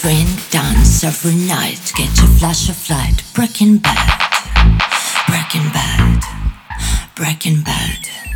Brain dance every night, get your flash of light. Breaking bad, breaking bad, breaking bad.